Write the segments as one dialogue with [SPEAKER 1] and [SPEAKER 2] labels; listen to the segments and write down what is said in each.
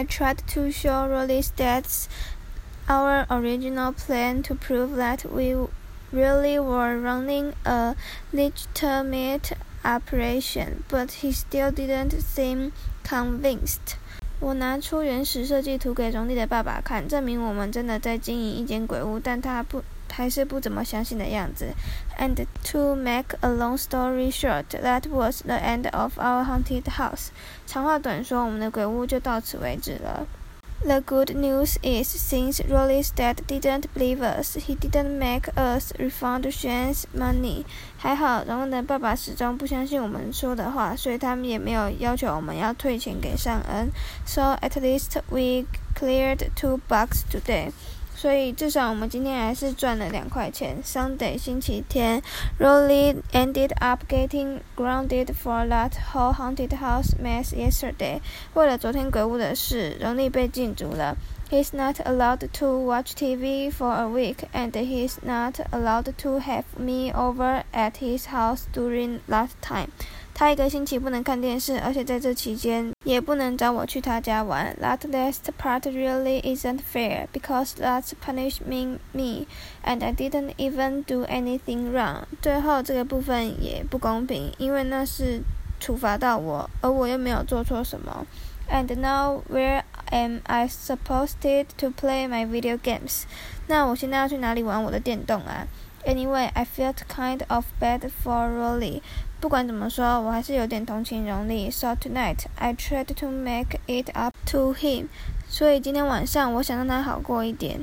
[SPEAKER 1] I tried to show Rowley's dad our original plan to prove that we really were running a legitimate operation, but he still didn't seem convinced. 我拿出原始设计图给荣利的爸爸看，证明我们真的在经营一间鬼屋，但他不。还是不怎么相信的样子。And to make a long story short, that was the end of our haunted house. 长话短说，我们的鬼屋就到此为止了。The good news is, since Rolly's dad didn't believe us, he didn't make us refund Shane's money. 还好，荣恩的爸爸始终不相信我们说的话，所以他们也没有要求我们要退钱给尚恩。So at least we cleared two bucks today. 所以至少我们今天还是赚了两块钱。Sunday 星期天，Rowley ended up getting grounded for that whole haunted house mess yesterday。为了昨天鬼屋的事，荣利被禁足了。He's not allowed to watch TV for a week, and he's not allowed to have me over at his house during that time. 他一个星期不能看电视，而且在这期间也不能找我去他家玩。That last part really isn't fair because that's punishing me, and I didn't even do anything wrong. 最后这个部分也不公平，因为那是处罚到我，而我又没有做错什么。And now where am I supposed to play my video games? 那我现在要去哪里玩我的电动啊 Anyway, I felt kind of bad for Rowley. 不管怎么说，我还是有点同情荣利。So tonight, I tried to make it up to him. 所以今天晚上，我想让他好过一点。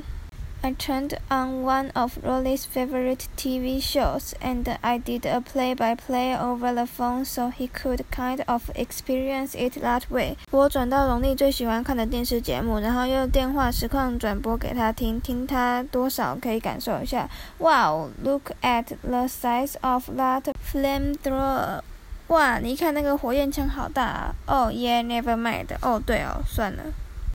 [SPEAKER 1] I turned on one of Rowley's favorite TV shows and I did a play by play over the phone so he could kind of experience it that way. way。我转到荣利最喜欢看的电视节目，然后用电话实况转播给他听，听他多少可以感受一下。Wow, look at the size of that flamethrower! flamethrower！哇，你看那个火焰枪好大啊！Oh yeah, never mind. mind。哦，对哦，算了。